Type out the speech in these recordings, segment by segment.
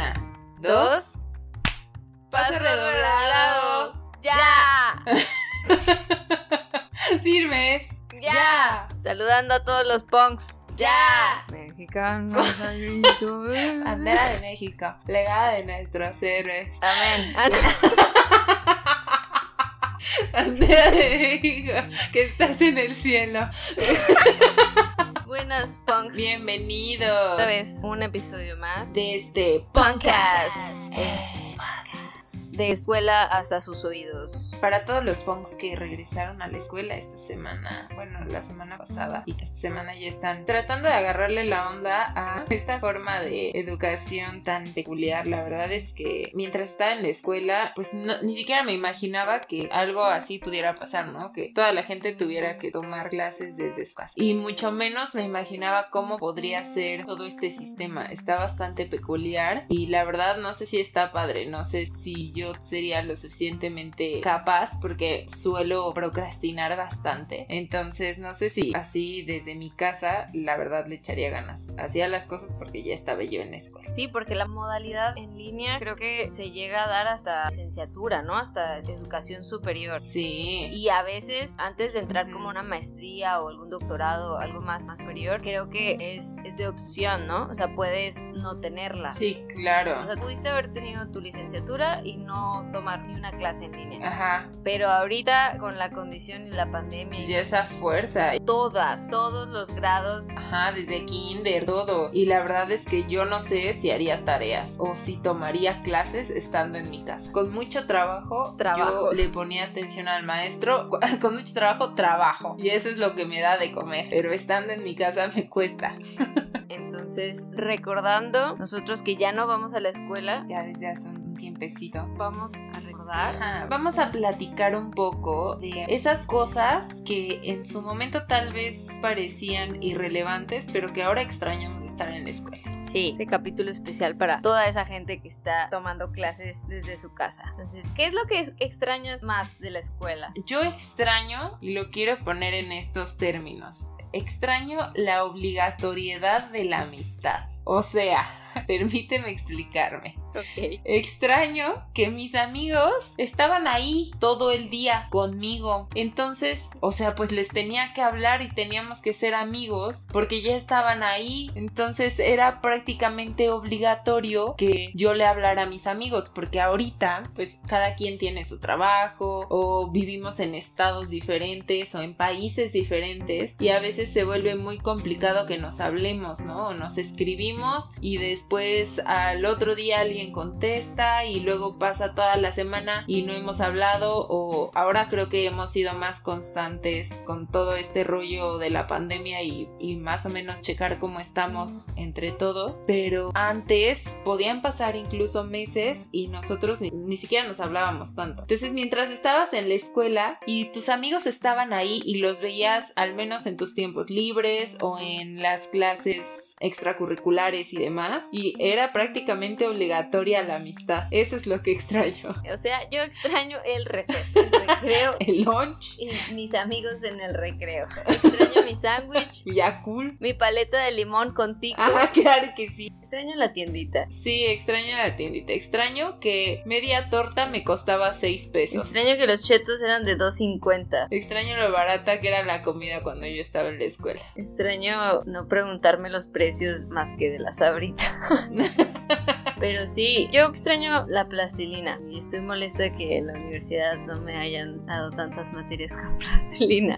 Una, dos. Paso redoblado. ¡Ya! Firmes. ¡Ya! Saludando a todos los punks. ¡Ya! Mexicanos. Bandera de México, legada de nuestros héroes. Amén. Bandera de México, que estás en el cielo. Buenas punks. Bienvenidos. Otra vez un episodio más de este Punkcast. Eh, De escuela hasta sus oídos. Para todos los punks que regresaron a la escuela esta semana, bueno, la semana pasada y esta semana ya están tratando de agarrarle la onda a esta forma de educación tan peculiar. La verdad es que mientras estaba en la escuela, pues ni siquiera me imaginaba que algo así pudiera pasar, ¿no? Que toda la gente tuviera que tomar clases desde su casa. Y mucho menos me imaginaba cómo podría ser todo este sistema. Está bastante peculiar y la verdad no sé si está padre, no sé si yo sería lo suficientemente capaz porque suelo procrastinar bastante. Entonces no sé si así desde mi casa la verdad le echaría ganas. Hacía las cosas porque ya estaba yo en la escuela. Sí, porque la modalidad en línea creo que se llega a dar hasta licenciatura, ¿no? Hasta educación superior. Sí. Y a veces, antes de entrar como una maestría o algún doctorado algo más, más superior, creo que es, es de opción, ¿no? O sea, puedes no tenerla. Sí, claro. O sea, pudiste haber tenido tu licenciatura y no tomar ni una clase en línea. Ajá. Pero ahorita, con la condición y la pandemia, Y esa fuerza. todas, todos los grados. Ajá, desde kinder, todo. Y la verdad es que yo no sé si haría tareas o si tomaría clases estando en mi casa. Con mucho trabajo, Trabajo. yo le ponía atención al maestro. Con mucho trabajo, trabajo. Y eso es lo que me da de comer. Pero estando en mi casa me cuesta. Entonces, recordando, nosotros que ya no vamos a la escuela, Ya desde hace un tiempecito. vamos a recordar. Ajá, Vamos a platicar un poco de esas cosas que en su momento tal vez parecían irrelevantes, pero que ahora extrañamos estar en la escuela. Sí, este capítulo especial para toda esa gente que está tomando clases desde su casa. Entonces, ¿qué es lo que extrañas más de la escuela? Yo extraño, y lo quiero poner en estos términos, extraño la obligatoriedad de la amistad. O sea, permíteme explicarme. Extraño que mis amigos estaban ahí todo el día conmigo. Entonces, o sea, pues les tenía que hablar y teníamos que ser amigos porque ya estaban ahí. Entonces era prácticamente obligatorio que yo le hablara a mis amigos porque ahorita, pues cada quien tiene su trabajo o vivimos en estados diferentes o en países diferentes y a veces se vuelve muy complicado que nos hablemos, ¿no? O nos escribimos y después al otro día alguien contesta y luego pasa toda la semana y no hemos hablado o ahora creo que hemos sido más constantes con todo este rollo de la pandemia y, y más o menos checar cómo estamos entre todos. Pero antes podían pasar incluso meses y nosotros ni, ni siquiera nos hablábamos tanto. Entonces mientras estabas en la escuela y tus amigos estaban ahí y los veías al menos en tus tiempos libres o en las clases extracurriculares y demás y era prácticamente obligatoria la amistad eso es lo que extraño O sea, yo extraño el receso, el recreo el lunch y mis amigos en el recreo. Extraño mi sándwich, ya cool mi paleta de limón con tico. ah claro que sí Extraño la tiendita. Sí, extraño la tiendita. Extraño que media torta me costaba 6 pesos. Extraño que los chetos eran de 2.50. Extraño lo barata que era la comida cuando yo estaba en la escuela. Extraño no preguntarme los precios más que de la sabrita. ねえ。Pero sí, yo extraño la plastilina y estoy molesta que en la universidad no me hayan dado tantas materias con plastilina.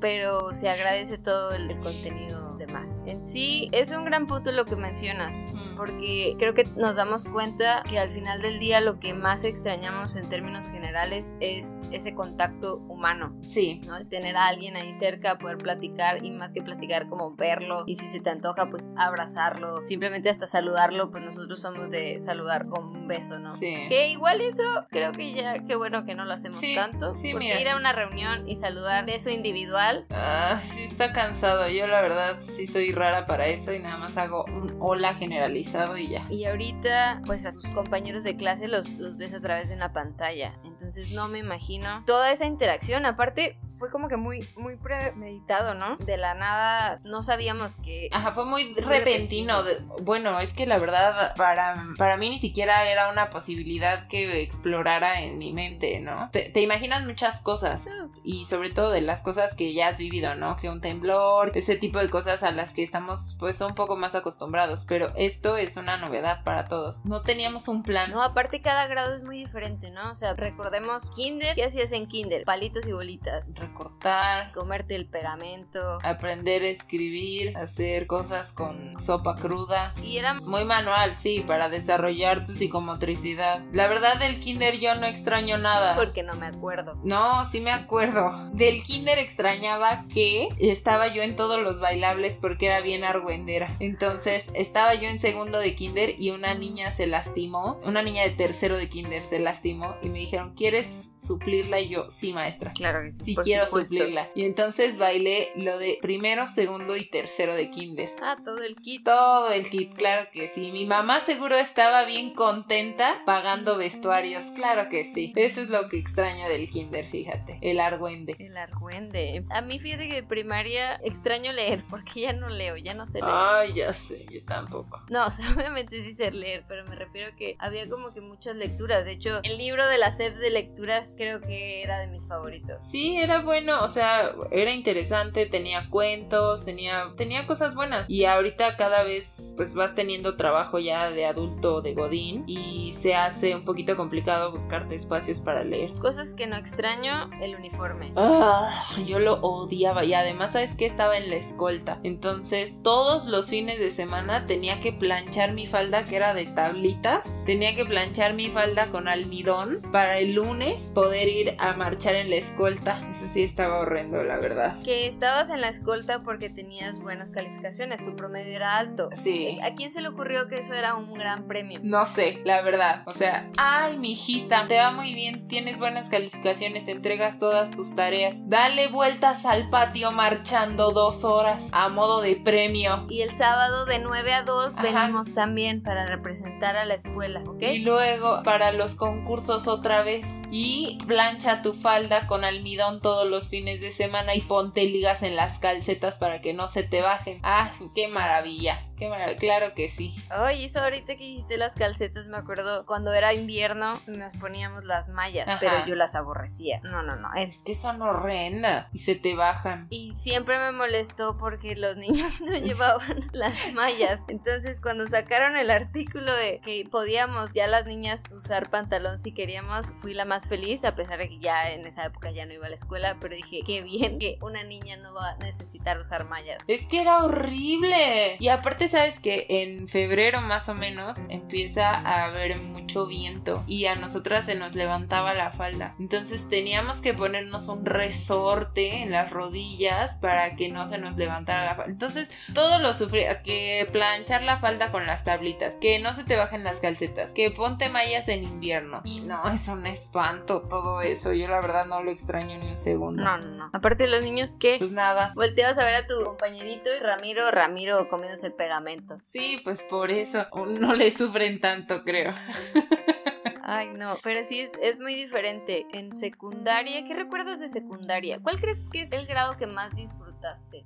Pero se agradece todo el, el contenido de más. En sí, es un gran punto lo que mencionas. Porque creo que nos damos cuenta que al final del día lo que más extrañamos en términos generales es ese contacto humano. Sí, ¿no? El tener a alguien ahí cerca, poder platicar y más que platicar como verlo y si se te antoja pues abrazarlo, simplemente hasta saludarlo, pues nosotros somos de saludar con un beso, ¿no? sí. Que igual eso creo que ya, qué bueno que no lo hacemos Sí, tanto. sí, porque mira. ir a una reunión y saludar beso individual, Ah, sí está cansado. Yo la verdad sí soy rara para eso y nada más hago un hola generalizado y ya. y ahorita pues a tus compañeros de clase los, los ves a través de una pantalla. Entonces no me imagino toda esa interacción. Aparte, fue como que muy, muy premeditado, ¿no? De la nada no sabíamos que... Ajá, fue muy repentino. Bueno, es que la verdad, para, para mí ni siquiera era una posibilidad que explorara en mi mente, ¿no? Te, te imaginas muchas cosas y sobre todo de las cosas que ya has vivido, ¿no? Que un temblor, ese tipo de cosas a las que estamos pues un poco más acostumbrados, pero esto es una novedad para todos. No teníamos un plan. No, aparte cada grado es muy diferente, ¿no? O sea, recordemos kinder, ¿qué hacías en kinder? Palitos y bolitas. Recortar. Comerte el pegamento. Aprender a escribir, hacer cosas con sopa cruda. Y era muy manual, sí, para desarrollar tu psicomotricidad. La verdad del kinder yo no extraño nada. Porque no me acuerdo. No, sí me acuerdo. Del kinder extrañaba que estaba yo en todos los bailables porque era bien argüendera. Entonces estaba yo en segundo de kinder y una niña se lastimó. Una niña de tercero de kinder se lastimó y me dijeron, ¿quieres suplirla? Y yo, sí, maestra. Claro que sí. Sí, quiero suplirla. Y entonces bailé lo de primero, segundo y tercero de kinder. Ah, todo el kit. Todo el kit, claro que sí. Mi mamá seguro estaba bien contenta pagando vestuarios. Claro que sí. Eso es lo que extraño del kinder, fíjate. El argüende. El argüende. A mí, fíjate que de primaria extraño leer porque ya no leo, ya no sé leer. Ay, ya sé, yo tampoco. No, obviamente sí sé leer, pero me refiero a que había como que muchas lecturas. De hecho, el libro de la sed de lecturas creo que era de mis favoritos. Sí, era bueno, o sea, era interesante, tenía cuentos, tenía, tenía cosas buenas. Y ahorita cada vez pues vas teniendo trabajo ya de adulto de Godín y se hace un poquito complicado buscarte espacios para leer. Cosas que no extraño, el uniforme. Ah, yo lo odiaba y además sabes que estaba en la escolta. Entonces todos los fines de semana tenía que planchar mi falda que era de tablitas. Tenía que planchar mi falda con almidón para el lunes poder ir a marchar en la escolta. Eso sí estaba horrendo, la verdad. Que estabas en la escolta porque tenías buenas calificaciones, tu promedio era alto. Sí. ¿A quién se le ocurrió que eso era un gran premio? No sé, la verdad. O sea, ay, mi hijita, te va muy bien, tienes buenas calificaciones, entregas todas tus tareas. Dale vueltas al patio marchando dos horas a modo de premio. Y el sábado de 9 a 2 venimos también para representar a la escuela, ¿ok? Y luego para los concursos otra vez. Y plancha tu falda con almidón todos los fines de semana y ponte ligas en las calcetas para que no se te bajen. ¡Ah, qué maravilla! Qué maravilla. Claro que sí. Oye, eso ahorita que dijiste las calcetas, me acuerdo cuando era invierno nos poníamos las mallas, pero yo las aborrecía. No, no, no. Es que son horrendas y se te bajan. Y siempre me molestó porque los niños no llevaban las mallas. Entonces, cuando sacaron el artículo de que podíamos ya las niñas usar pantalón si queríamos, fui la más feliz, a pesar de que ya en esa época ya no iba a la escuela, pero dije, qué bien que una niña no va a necesitar usar mallas. Es que era horrible. Y aparte, sabes que en febrero más o menos empieza a haber mucho viento y a nosotras se nos levantaba la falda. Entonces teníamos que ponernos un resorte en las rodillas para que no se nos levantara la falda. Entonces todo lo sufría, que planchar la falda con las tablitas, que no se te bajen las calcetas, que ponte mallas en invierno. Y no, es un espanto todo eso. Yo la verdad no lo extraño ni un segundo. No, no, no. Aparte los niños, ¿qué? Pues nada. Volteabas a ver a tu compañerito y Ramiro, Ramiro comiéndose el Sí, pues por eso no le sufren tanto, creo. Ay, no, pero sí es, es muy diferente. En secundaria, ¿qué recuerdas de secundaria? ¿Cuál crees que es el grado que más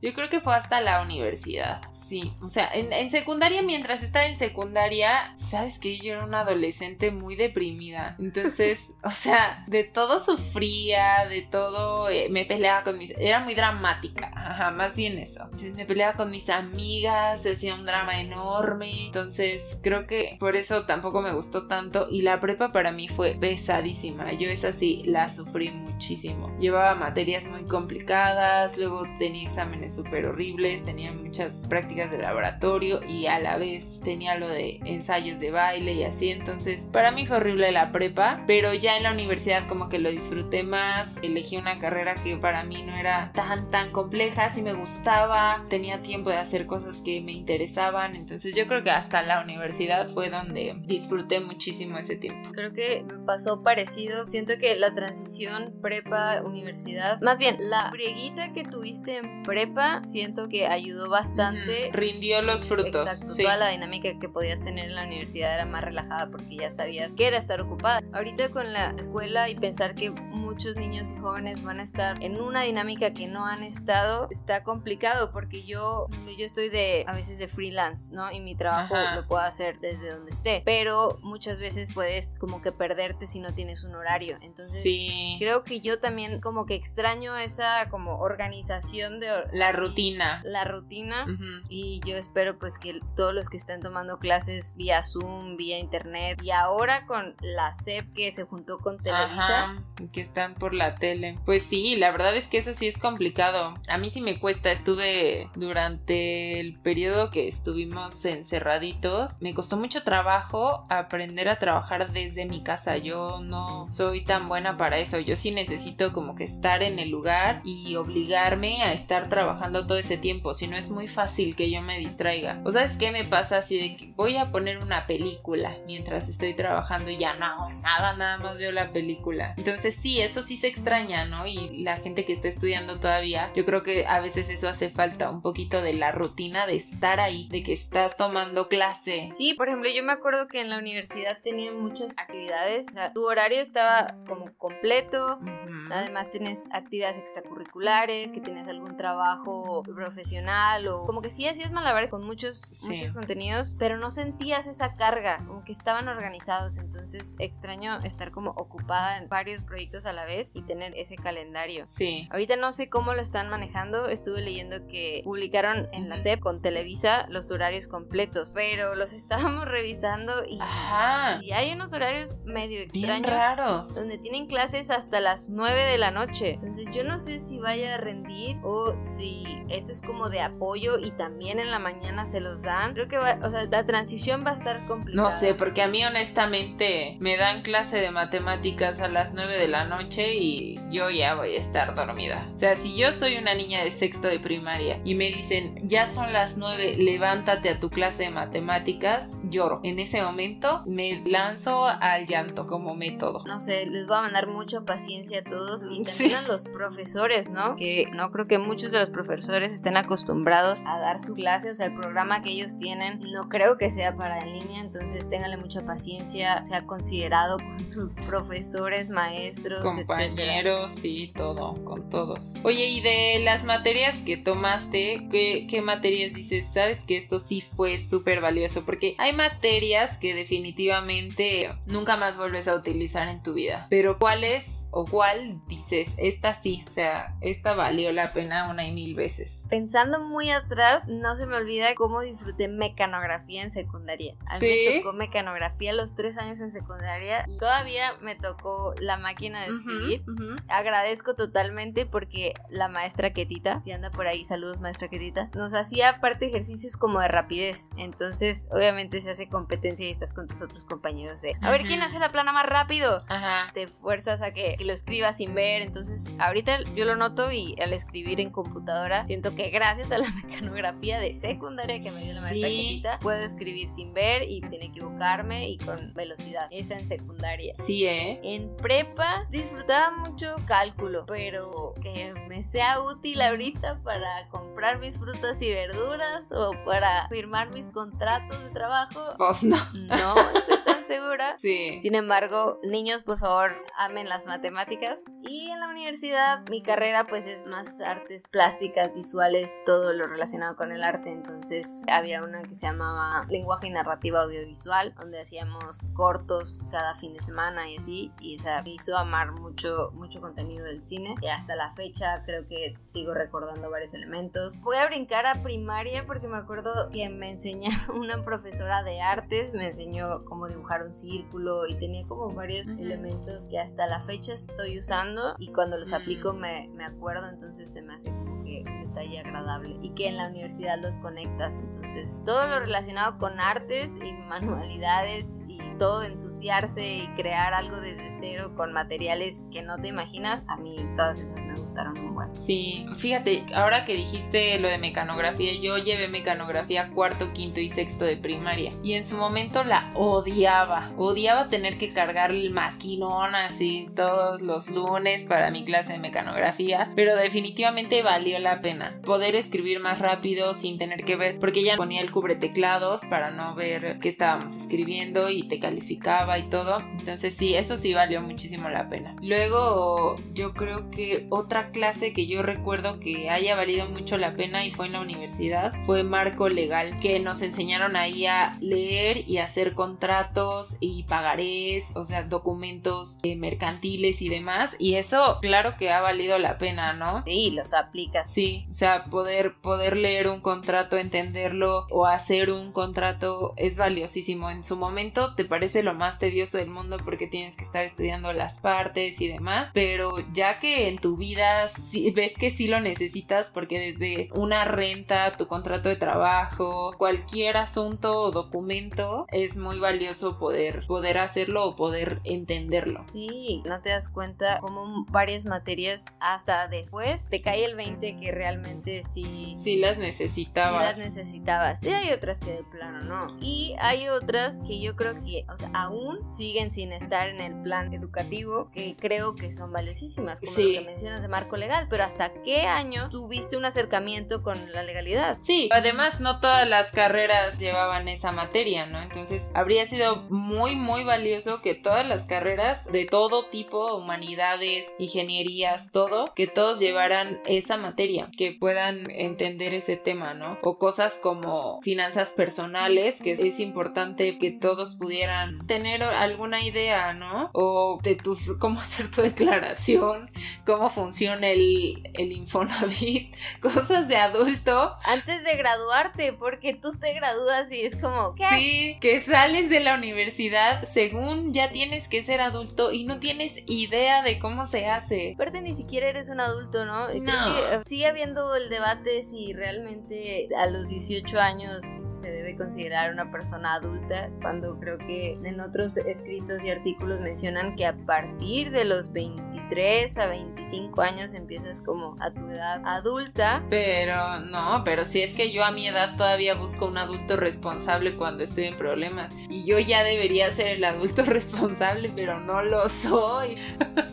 Yo creo que fue hasta la universidad, sí. O sea, en, en secundaria, mientras estaba en secundaria, sabes que yo era una adolescente muy deprimida. Entonces, o sea, de todo sufría, de todo eh, me peleaba con mis... Era muy dramática, ajá, más bien eso. Entonces me peleaba con mis amigas, hacía un drama enorme. Entonces, creo que por eso tampoco me gustó tanto. Y la prepa para mí fue pesadísima. Yo esa sí la sufrí muchísimo. Llevaba materias muy complicadas, luego tenía exámenes súper horribles, tenía muchas prácticas de laboratorio y a la vez tenía lo de ensayos de baile y así. Entonces, para mí fue horrible la prepa, pero ya en la universidad como que lo disfruté más. Elegí una carrera que para mí no era tan, tan compleja, sí me gustaba, tenía tiempo de hacer cosas que me interesaban. Entonces, yo creo que hasta la universidad fue donde disfruté muchísimo ese tiempo. Creo que me pasó parecido. Siento que la transición prepa, universidad, más bien la brieguita que tuviste en prepa siento que ayudó bastante. Rindió los frutos. Exacto, toda la dinámica que podías tener en la universidad era más relajada porque ya sabías que era estar ocupada. Ahorita con la escuela y pensar que muchos niños y jóvenes van a estar en una dinámica que no han estado, está complicado porque yo, yo estoy de, a veces de freelance, ¿no? Y mi trabajo lo puedo hacer desde donde esté, pero muchas veces puedes como que perderte si no tienes un horario. Entonces, creo que yo también como que extraño esa como organización de... La rutina. La rutina. Y yo espero pues que todos los que estén tomando clases vía Zoom, vía internet y ahora con la SEP que se juntó con Televisa. que están por la tele. Pues sí, la verdad es que eso sí es complicado. A mí sí me cuesta. Estuve durante el periodo que estuvimos encerraditos. Me costó mucho trabajo aprender a trabajar desde mi casa. Yo no soy tan buena para eso. Yo sí necesito como que estar en el lugar y obligarme a estar trabajando todo ese tiempo. Si no es muy fácil que yo me distraiga. ¿O sabes qué me pasa? Así de que voy a poner una película mientras estoy trabajando y ya no hago nada, nada más veo la película. Entonces sí, eso sí se extraña, ¿no? Y la gente que está estudiando todavía, yo creo que a veces eso hace falta, un poquito de la rutina de estar ahí, de que estás tomando clase. Sí, por ejemplo, yo me acuerdo que en la universidad tenían muchas actividades, o sea, tu horario estaba como completo, además tienes actividades extracurriculares, que tienes algún trabajo profesional o como que sí hacías malabares con muchos, muchos contenidos, pero no sentías esa carga, como que estaban organizados, entonces extraño estar como ocupada en varios proyectos a la vez y tener ese calendario. Sí. Ahorita no sé cómo lo están manejando, estuve leyendo que publicaron en la SEP con Televisa los horarios completos, pero los estábamos revisando y, y hay unos horarios medio extraños. raros. Donde tienen clases hasta las 9 de la noche. Entonces yo no sé si vaya a rendir o si esto es como de apoyo y también en la mañana se los dan. Creo que va, o sea, la transición va a estar complicada. No sé, porque a mí honestamente me dan clase de matemáticas a las 9 de la noche y yo ya voy a estar dormida. O sea, si yo soy una niña de sexto de primaria y me dicen, ya son las 9, levántate a tu clase de matemáticas, lloro. En ese momento me lanzo al llanto como método. No sé, les voy a mandar mucha paciencia a todos y también a los profesores, ¿no? Que no creo que muchos de los profesores estén acostumbrados a dar su clase, o sea, el programa que ellos tienen no creo que sea para en línea, entonces ténganle mucha paciencia, sea considerado con sus profesores, maestros, compañeros, sí, todo, con todos. Oye, y de las materias que tomaste, ¿qué, qué materias dices? Sabes que esto sí fue súper valioso, porque hay materias que definitivamente nunca más vuelves a utilizar en tu vida, pero ¿cuáles o cuál dices, esta sí, o sea, esta valió la pena una y mil veces? Pensando muy atrás, no se me olvida cómo disfruté mecanografía en secundaria. A mí me tocó mecanografía los tres años en secundaria y todavía me tocó la máquina de escribir. Agradezco totalmente porque la maestra Ketita, si anda por ahí, saludos maestra Ketita, nos hacía parte ejercicios como de rapidez. Entonces, obviamente se hace competencia y estás con tus otros compañeros de, a ver quién hace la plana más rápido. Ajá. Te fuerzas a que, lo escribas sin ver. Entonces, ahorita yo lo noto y al escribir en computadora, siento que gracias a la mecanografía de secundaria que me dio la maestra Ketita, puedo escribir sin ver y sin equivocarme y con velocidad. Esa en secundaria. Sí, ¿eh? En prepa disfrutaba mucho cálculo, pero que me sea útil ahorita para comprar mis frutas y verduras o para firmar mis contratos de trabajo. Pues no. No, estoy tan segura. Sí. Sin embargo, niños, por favor, amen las matemáticas. Y en la universidad, mi carrera pues es más artes plásticas, visuales, todo lo relacionado con el arte. Entonces había una que se llamaba lenguaje y narrativa audiovisual, donde hacíamos cortos cada fin de semana y así. Y esa me hizo amar mucho, mucho contenido del cine. Y hasta la fecha creo que sigo recordando varios elementos. Voy a brincar a primaria porque me acuerdo que me enseñó una profesora de artes, me enseñó cómo dibujar un círculo y tenía como varios elementos que hasta la fecha estoy usando y cuando los aplico mm. me, me acuerdo, entonces se me hace que detalle agradable y que en la universidad los conectas. Entonces, todo lo relacionado con artes y manualidades y todo ensuciarse y crear algo desde cero con materiales que no te imaginas, a mí todas esas me gustaron un buen. Sí, fíjate, ahora que dijiste lo de mecanografía, yo llevé mecanografía cuarto, quinto y sexto de primaria y en su momento la odiaba, odiaba tener que cargar el maquinón así todos los lunes para mi clase de mecanografía, pero definitivamente valió la pena poder escribir más rápido sin tener que ver, porque ella ponía el cubre teclados para no ver qué estábamos escribiendo y te calificaba y todo, entonces sí, eso sí valió muchísimo la pena. Luego yo creo que otra clase que yo recuerdo que haya valido mucho la pena y fue en la universidad fue marco legal, que nos enseñaron ahí a leer y hacer contratos y pagarés, o sea, documentos eh, mercantiles y demás, y eso claro que ha valido la pena, ¿no? Sí, los aplicas. Sí, o sea, poder, poder leer un contrato, entenderlo o hacer un contrato es valiosísimo. En su momento te parece lo más tedioso del mundo porque tienes que estar estudiando las partes y demás, pero ya que en tu vida ves que sí lo necesitas porque desde una renta, tu contrato de trabajo, cualquier asunto o documento, es muy valioso poder, poder hacerlo o poder entenderlo. Sí, no te das cuenta como varias materias hasta después te cae el 20 que realmente sí... Sí las necesitabas. Sí las necesitabas. Y hay otras que de plano no. Y hay otras que yo creo que, o sea, aún siguen sin estar en el plan educativo que creo que son valiosísimas, como lo que mencionas de marco legal, pero ¿hasta qué año tuviste un acercamiento con la legalidad? Sí, además no todas las carreras llevaban esa materia, ¿no? Entonces habría sido muy, muy valioso que todas las carreras de todo tipo, humanidades, ingenierías, todo, que todos llevaran esa materia, que puedan entender ese tema, ¿no? O cosas como finanzas personales, que es importante que todos pudieran tener alguna idea, ¿no? O de tus, cómo hacer tu declaración, cómo funciona el, el Infonavit, cosas de adulto. Antes de graduarte, porque tú te gradúas y es como, ¿qué? Sí, que sales de la universidad según ya tienes que ser adulto y no tienes idea de cómo se hace. Aparte ni siquiera eres un adulto, ¿no? No. Eh, sigue habiendo el debate si realmente a los 18 años se debe considerar una persona adulta, cuando creo que en otros escritos y artículos mencionan que a partir de los 23 a 25 años empiezas como a tu edad adulta. Pero no, pero si es que yo a mi edad todavía busco un adulto responsable cuando estoy en problemas y yo ya debería ser el adulto responsable, pero no lo soy.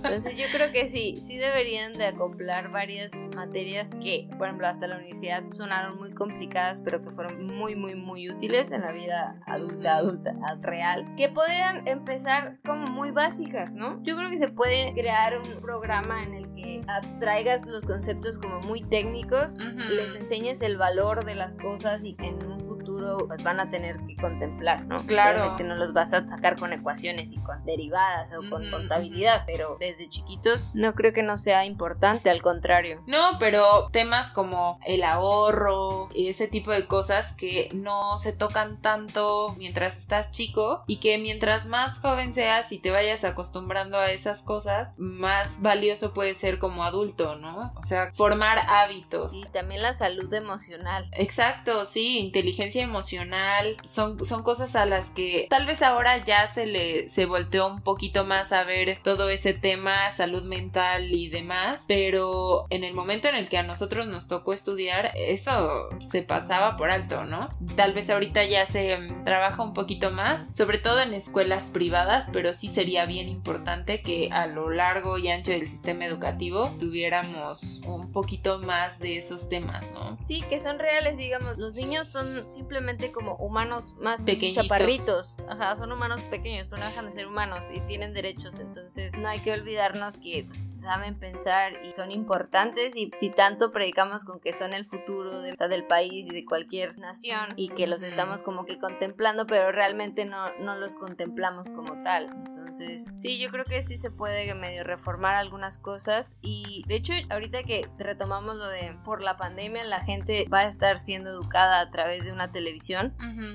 Entonces yo creo que sí, sí deberían de acoplar varias materias que, por ejemplo, hasta la universidad sonaron muy complicadas, pero que fueron muy, muy, muy útiles en la vida adulta, adulta, real, que podrían empezar como muy básicas, ¿no? Yo creo que se puede crear un programa en el que abstraigas los conceptos como muy técnicos, les enseñes el valor de las cosas y que en un futuro pues van a tener que contemplar, ¿no? Claro. que no los vas a sacar con ecuaciones y con derivadas o con contabilidad, pero desde chiquitos no creo que no sea importante, al contrario. No, pero temas como el ahorro y ese tipo de cosas que no se tocan tanto mientras estás chico y que mientras más joven seas y te vayas acostumbrando a esas cosas, más valioso puede ser como adulto, ¿no? O sea, formar hábitos. Y también la salud emocional. Exacto, sí, inteligencia emocional, son, son cosas a las que tal vez ahora ya se le se volteó un poquito más a ver todo ese tema, salud mental y demás, pero en el momento en el que a nosotros nos tocó estudiar, eso se pasaba por alto, ¿no? Tal vez ahorita ya se trabaja un poquito más, sobre todo en escuelas privadas, pero sí sería bien importante que a lo largo y ancho del sistema educativo tuviéramos un poquito más de esos temas, ¿no? Sí, que son reales, digamos, los niños son simplemente como humanos más pequeños, chaparritos, ajá, son humanos pequeños, pero no dejan de ser humanos y tienen derechos, entonces no hay que olvidarnos que pues, saben pensar y son importantes y si tanto predicamos con que son el futuro de, del país y de cualquier nación y que los estamos como que contemplando, pero realmente no, no los contemplamos como tal. Entonces, sí, yo creo que sí se puede medio reformar algunas cosas y de hecho ahorita que retomamos lo de por la pandemia la gente va a estar siendo educada a través de una televisión,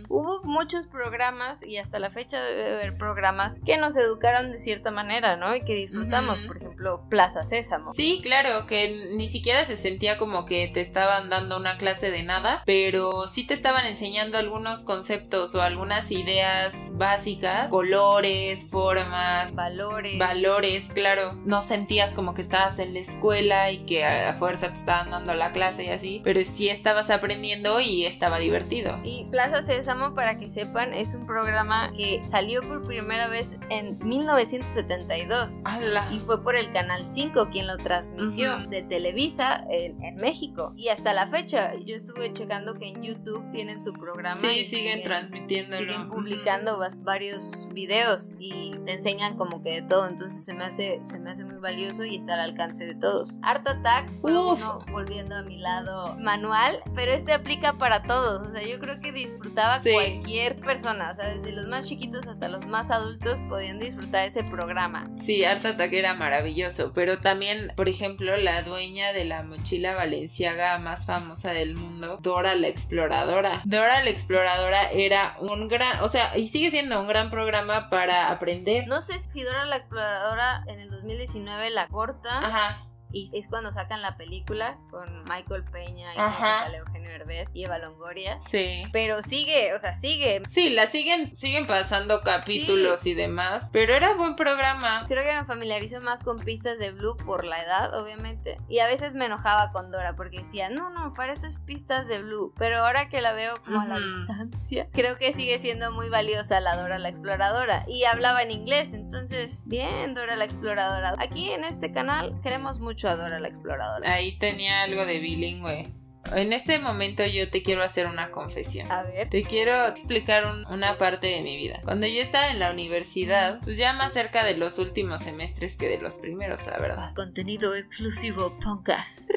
hubo muchos programas y hasta la fecha debe haber programas que nos educaron de cierta manera, ¿no? Y que disfrutamos, por ejemplo, Plaza Sésamo. Sí, claro, que ni siquiera se sentía como que te estaban dando una clase de nada, pero sí te estaban enseñando algunos conceptos o algunas ideas básicas, colores, formas, valores. Valores, claro. No sentías como que estabas en la escuela y que a fuerza te estaban dando la clase y así, pero sí estabas aprendiendo y estaba divertido. Y Plaza Sésamo, para que sepan, es un programa que salió por primera vez en 1972 ¡Hala! y fue por el Canal 5 quien lo transmitió Ujú. de Televisa en, en México. Y hasta la fecha, yo estuve checando que en YouTube tienen su programa. Sí, y siguen transmitiéndolo. siguen publicando bas- varios videos y te enseñan como que de todo, entonces se me hace se me hace muy valioso y está al alcance de todos. Art Attack fue Uf. uno volviendo a mi lado manual, pero este aplica para todos, o sea, yo creo que disfrutaba Sí. cualquier persona, o sea, desde los más chiquitos hasta los más adultos podían disfrutar ese programa. Sí, Art Attack era maravilloso, pero también, por ejemplo, la dueña de la mochila valenciaga más famosa del mundo, Dora la Exploradora. Dora la Exploradora era un gran, o sea, y sigue siendo un gran programa para aprender. No sé si Dora la Exploradora en el 2019 la corta Ajá. Aham. Y es cuando sacan la película con Michael Peña y sale Eugenio y Eva Longoria. Sí. Pero sigue, o sea, sigue. Sí, la siguen, siguen pasando capítulos y demás, pero era buen programa. Creo que me familiarizo más con pistas de Blue por la edad, obviamente. Y a veces me enojaba con Dora porque decía, no, no, para eso es pistas de Blue. Pero ahora que la veo como a la distancia, creo que sigue siendo muy valiosa la Dora la Exploradora. Y hablaba en inglés, entonces, bien, Dora la Exploradora. Aquí en este canal queremos mucho a Dora la Exploradora. Ahí tenía algo de bilingüe. En este momento yo te quiero hacer una confesión. A ver. Te quiero explicar un- una parte de mi vida. Cuando yo estaba en la universidad, pues ya más cerca de los últimos semestres que de los primeros, la verdad. Contenido exclusivo podcast.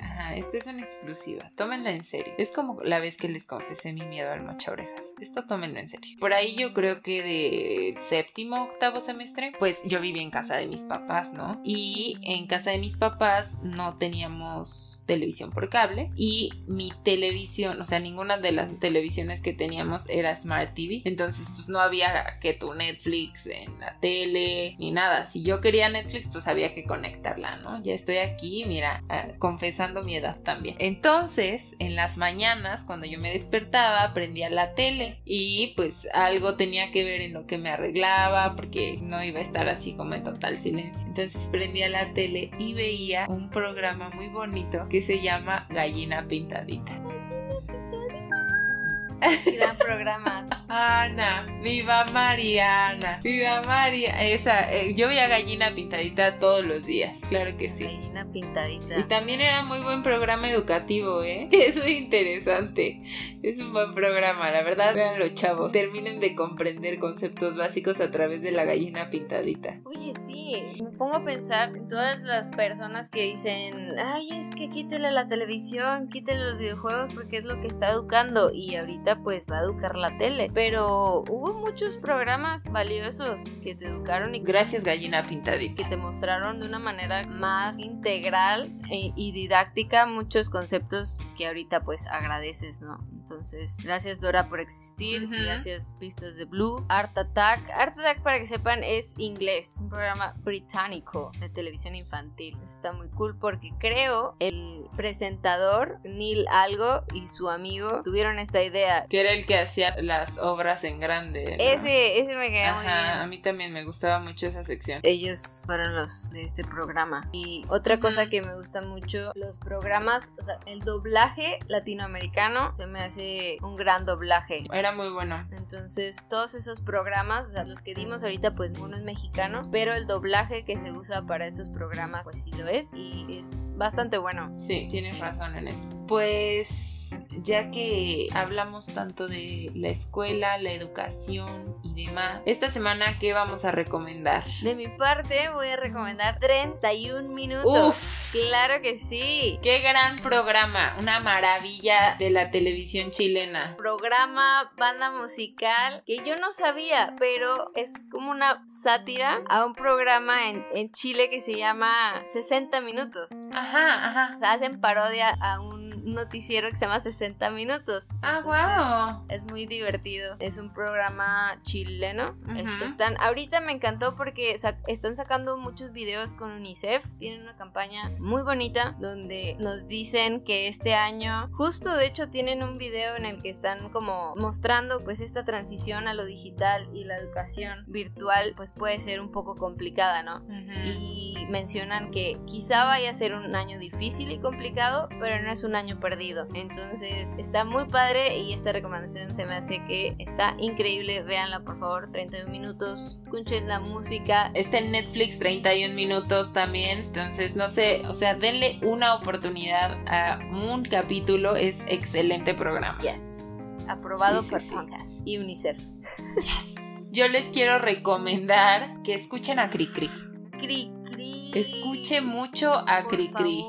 Ajá, esta es una exclusiva. Tómenla en serio. Es como la vez que les confesé mi miedo al mocha orejas. Esto tómenlo en serio. Por ahí yo creo que de séptimo, octavo semestre, pues yo vivía en casa de mis papás, ¿no? Y en casa de mis papás no teníamos televisión por cable y mi televisión, o sea, ninguna de las televisiones que teníamos era Smart TV. Entonces, pues no había que tu Netflix en la tele ni nada. Si yo quería Netflix, pues había que conectarla, ¿no? Ya estoy aquí, mira, ah, confesando mi edad también. Entonces, en las mañanas, cuando yo me despertaba, prendía la tele y pues algo tenía que ver en lo que me arreglaba porque no iba a estar así como en total silencio. Entonces prendía la tele y veía un programa muy bonito que se llama Gallina Pintadita. Gran programa. Ana, viva Mariana, viva María. Esa, eh, yo veía Gallina Pintadita todos los días, claro que sí. Gallina pintadita. Y también era muy buen programa educativo, ¿eh? Es muy interesante. Es un buen programa, la verdad. Veanlo, chavos. Terminen de comprender conceptos básicos a través de la gallina pintadita. Oye, sí, me pongo a pensar en todas las personas que dicen, ay, es que quítele la televisión, quítele los videojuegos porque es lo que está educando y ahorita pues va a educar la tele. Pero hubo muchos programas valiosos que te educaron y Gracias, gallina pintadita. que te mostraron de una manera más integral y didáctica muchos conceptos que ahorita pues agradeces, ¿no? Entonces, gracias Dora por existir, Ujú. gracias Pistas de Blue, Art Attack. Art Attack, para que sepan, es inglés, es un programa británico de televisión infantil. Está muy cool porque creo el presentador Neil Algo y su amigo tuvieron esta idea. Que era el que hacía las obras en grande. ¿no? Ese, ese me queda muy bien. A mí también me gustaba mucho esa sección. ellos fueron los de este programa. Y otra Ujú. cosa que me gusta mucho, los programas, o sea, el doblaje latinoamericano se me hace un gran doblaje. Era muy bueno. Entonces, todos esos programas, o sea, los que dimos ahorita, pues ninguno es mexicano, pero el doblaje que se usa para esos programas, pues sí lo es y es bastante bueno. Sí, tienes razón en eso. Pues ya que hablamos tanto de la escuela, la educación y demás, esta semana, ¿qué vamos a recomendar? De mi parte, voy a recomendar 31 minutos. Uf, Claro que sí. qué gran programa, una maravilla de la televisión chilena. programa, banda musical, que yo no sabía, pero es como una sátira a un programa en, en Chile que se llama 60 minutos. Ajá, ajá. O sea, hacen parodia a un un noticiero que se llama 60 Minutos. Ah, wow. Es muy divertido. Es un programa chileno. Ujú. Este, están, ahorita me encantó porque sa- están sacando muchos videos con UNICEF. Tienen una campaña muy bonita donde nos dicen que este año, justo de hecho tienen un video en el que están como mostrando pues esta transición a lo digital y la educación virtual pues puede ser un poco complicada, ¿no? Ujú. y mencionan que quizá vaya a ser un año difícil y complicado, pero no es un año perdido. Entonces está muy padre y esta recomendación se me hace que está increíble. Véanla por favor, 31 minutos, escuchen la música. Está en Netflix 31 minutos también. Entonces, no sé, o sea, denle una oportunidad a un capítulo. Es excelente programa. Yes, aprobado Sí, por sí. Podcast y UNICEF. Yo les quiero recomendar que escuchen a Cricri. Cri cri. Escuche mucho a Cricri.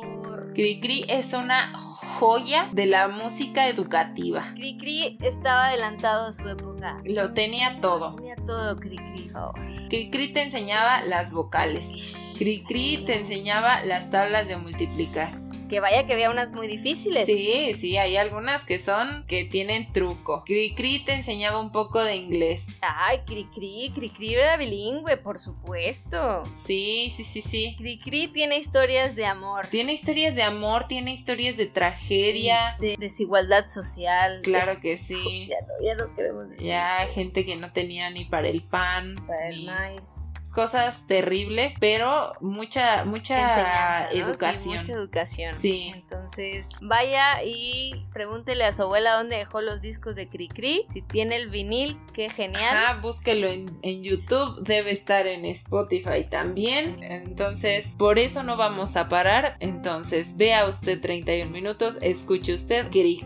Cricri es una joya de la música educativa. Cri Cri estaba adelantado a su época. Lo tenía todo. Tenía todo Cri Cri, por favor. Cricri te enseñaba las vocales. Cricri te enseñaba las tablas de multiplicar. Que vaya que había unas muy difíciles. Sí, sí, hay algunas que son que tienen truco. Cricri te enseñaba un poco de inglés. Ay, Cricri, Cricri era bilingüe, por supuesto. Sí, sí, sí, sí. Cricri tiene historias de amor, Tiene historias de amor, tiene historias de tragedia. de desigualdad social. Claro que sí. Ya no, ya no queremos. Ya gente que no tenía ni para el pan, Para el maíz. Cosas terribles, pero mucha mucha Enseñanza, ¿no? educación. Sí, mucha educación. Sí. Entonces, vaya y pregúntele a su abuela dónde dejó los discos de Cricri. Si tiene el vinil, qué genial. Ajá, búsquelo en, en YouTube, debe estar en Spotify también. Entonces, por eso no vamos a parar. Entonces, vea usted 31 minutos, escuche usted Gri.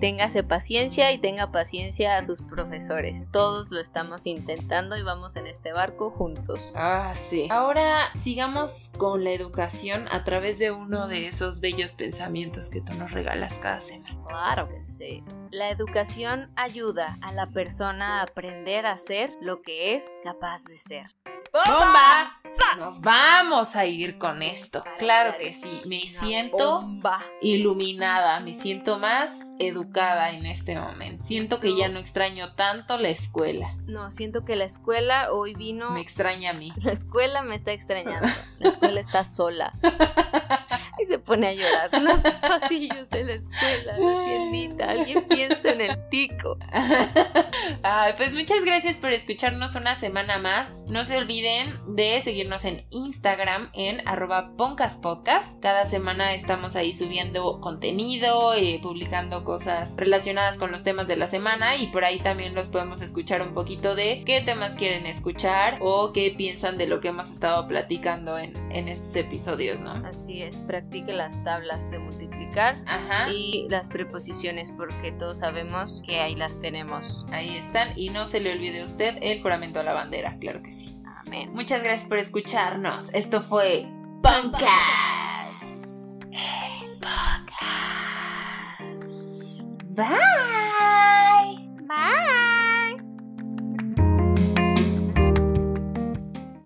Téngase paciencia y tenga paciencia a sus profesores. Todos lo estamos intentando y vamos en este barco juntos. Ah, sí. Ahora sigamos con la educación a través de uno de esos bellos pensamientos que tú nos regalas cada semana. Claro que sí. La educación ayuda a la persona a aprender a ser lo que es capaz de ser. ¡Bomba! Nos vamos a ir con esto. Claro que sí. Me siento iluminada, me siento más educada en este momento. Siento que ya no extraño tanto la escuela. No, siento que la escuela hoy vino. Me extraña a mí. La escuela me está extrañando. La escuela está sola. Y se pone a llorar en los pasillos de la escuela, la tiendita. Alguien piensa en el tico. Ay, pues muchas gracias por escucharnos una semana más. No se olviden de seguirnos en Instagram en arroba poncaspodcast. Cada semana estamos ahí subiendo contenido, eh, publicando cosas relacionadas con los temas de la semana y por ahí también los podemos escuchar un poquito de qué temas quieren escuchar o qué piensan de lo que hemos estado platicando en, en estos episodios, ¿no? Así es, las tablas de multiplicar y las preposiciones porque todos sabemos que ahí las tenemos. Ahí están y no se le olvide a usted el juramento a la bandera, claro que sí. Amén. Muchas gracias por escucharnos. Esto fue Pancas. El podcast. Bye. Bye.